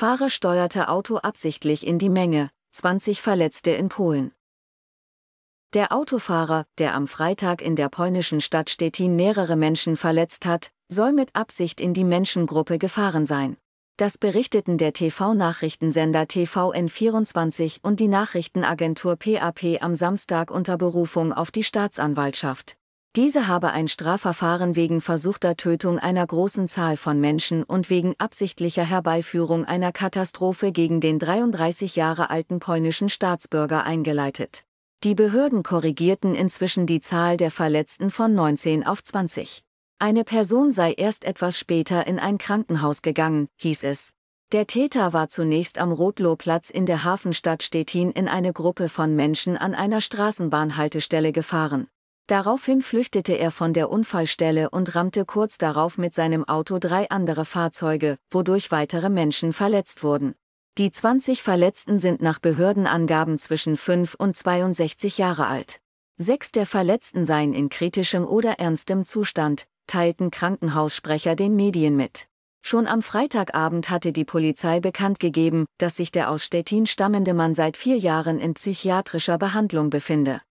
Fahrer steuerte Auto absichtlich in die Menge, 20 Verletzte in Polen. Der Autofahrer, der am Freitag in der polnischen Stadt Stettin mehrere Menschen verletzt hat, soll mit Absicht in die Menschengruppe gefahren sein. Das berichteten der TV-Nachrichtensender TVN24 und die Nachrichtenagentur PAP am Samstag unter Berufung auf die Staatsanwaltschaft. Diese habe ein Strafverfahren wegen versuchter Tötung einer großen Zahl von Menschen und wegen absichtlicher Herbeiführung einer Katastrophe gegen den 33 Jahre alten polnischen Staatsbürger eingeleitet. Die Behörden korrigierten inzwischen die Zahl der Verletzten von 19 auf 20. Eine Person sei erst etwas später in ein Krankenhaus gegangen, hieß es. Der Täter war zunächst am Rotlohplatz in der Hafenstadt Stettin in eine Gruppe von Menschen an einer Straßenbahnhaltestelle gefahren. Daraufhin flüchtete er von der Unfallstelle und rammte kurz darauf mit seinem Auto drei andere Fahrzeuge, wodurch weitere Menschen verletzt wurden. Die 20 Verletzten sind nach Behördenangaben zwischen 5 und 62 Jahre alt. Sechs der Verletzten seien in kritischem oder ernstem Zustand, teilten Krankenhaussprecher den Medien mit. Schon am Freitagabend hatte die Polizei bekannt gegeben, dass sich der aus Stettin stammende Mann seit vier Jahren in psychiatrischer Behandlung befinde.